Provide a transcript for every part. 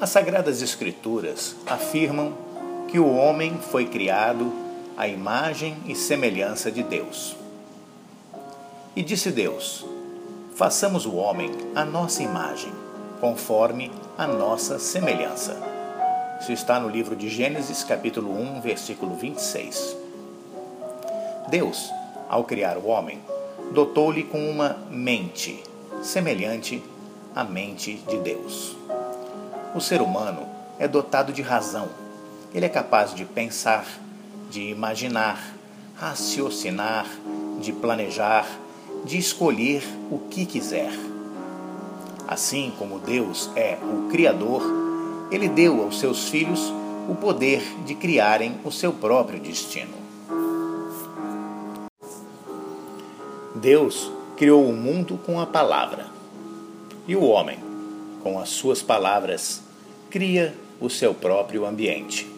As Sagradas Escrituras afirmam que o homem foi criado à imagem e semelhança de Deus. E disse Deus: Façamos o homem à nossa imagem, conforme a nossa semelhança. Isso está no livro de Gênesis, capítulo 1, versículo 26. Deus, ao criar o homem, dotou-lhe com uma mente semelhante à mente de Deus. O ser humano é dotado de razão. Ele é capaz de pensar, de imaginar, raciocinar, de planejar, de escolher o que quiser. Assim como Deus é o Criador, ele deu aos seus filhos o poder de criarem o seu próprio destino. Deus criou o mundo com a palavra, e o homem com as suas palavras, cria o seu próprio ambiente.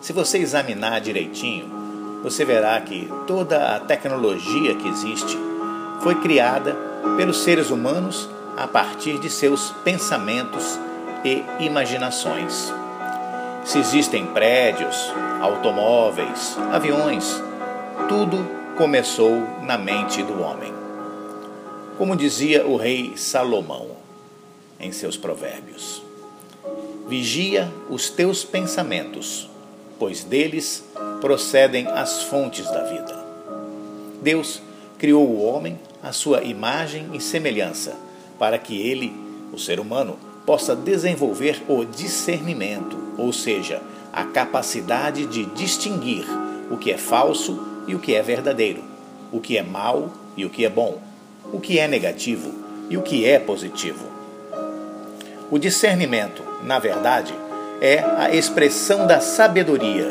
Se você examinar direitinho, você verá que toda a tecnologia que existe foi criada pelos seres humanos a partir de seus pensamentos e imaginações. Se existem prédios, automóveis, aviões, tudo começou na mente do homem. Como dizia o rei Salomão, em seus provérbios. Vigia os teus pensamentos, pois deles procedem as fontes da vida. Deus criou o homem à sua imagem e semelhança, para que ele, o ser humano, possa desenvolver o discernimento, ou seja, a capacidade de distinguir o que é falso e o que é verdadeiro, o que é mal e o que é bom, o que é negativo e o que é positivo. O discernimento, na verdade, é a expressão da sabedoria,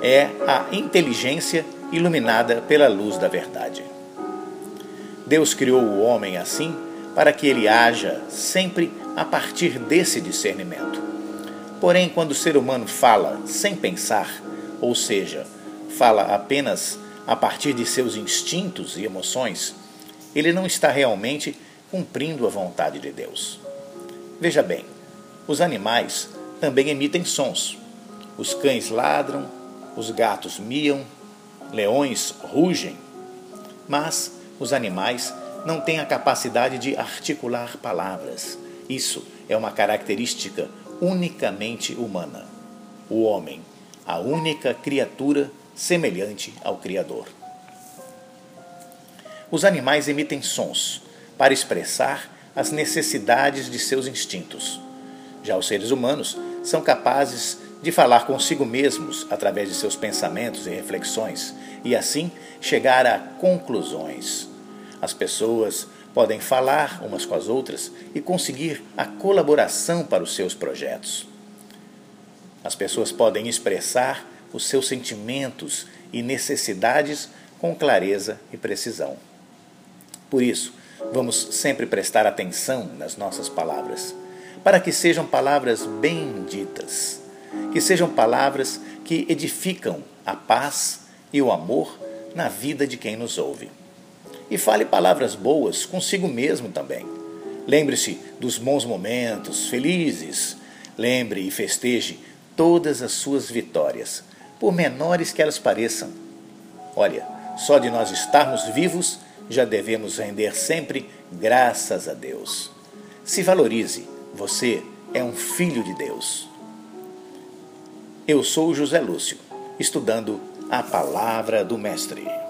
é a inteligência iluminada pela luz da verdade. Deus criou o homem assim para que ele haja sempre a partir desse discernimento. Porém, quando o ser humano fala sem pensar, ou seja, fala apenas a partir de seus instintos e emoções, ele não está realmente cumprindo a vontade de Deus. Veja bem, os animais também emitem sons. Os cães ladram, os gatos miam, leões rugem. Mas os animais não têm a capacidade de articular palavras. Isso é uma característica unicamente humana. O homem, a única criatura semelhante ao Criador. Os animais emitem sons para expressar as necessidades de seus instintos. Já os seres humanos são capazes de falar consigo mesmos através de seus pensamentos e reflexões e assim chegar a conclusões. As pessoas podem falar umas com as outras e conseguir a colaboração para os seus projetos. As pessoas podem expressar os seus sentimentos e necessidades com clareza e precisão. Por isso, vamos sempre prestar atenção nas nossas palavras, para que sejam palavras benditas, que sejam palavras que edificam a paz e o amor na vida de quem nos ouve. E fale palavras boas consigo mesmo também. Lembre-se dos bons momentos, felizes. Lembre e festeje todas as suas vitórias, por menores que elas pareçam. Olha, só de nós estarmos vivos já devemos render sempre graças a Deus. Se valorize, você é um filho de Deus. Eu sou José Lúcio, estudando a palavra do Mestre.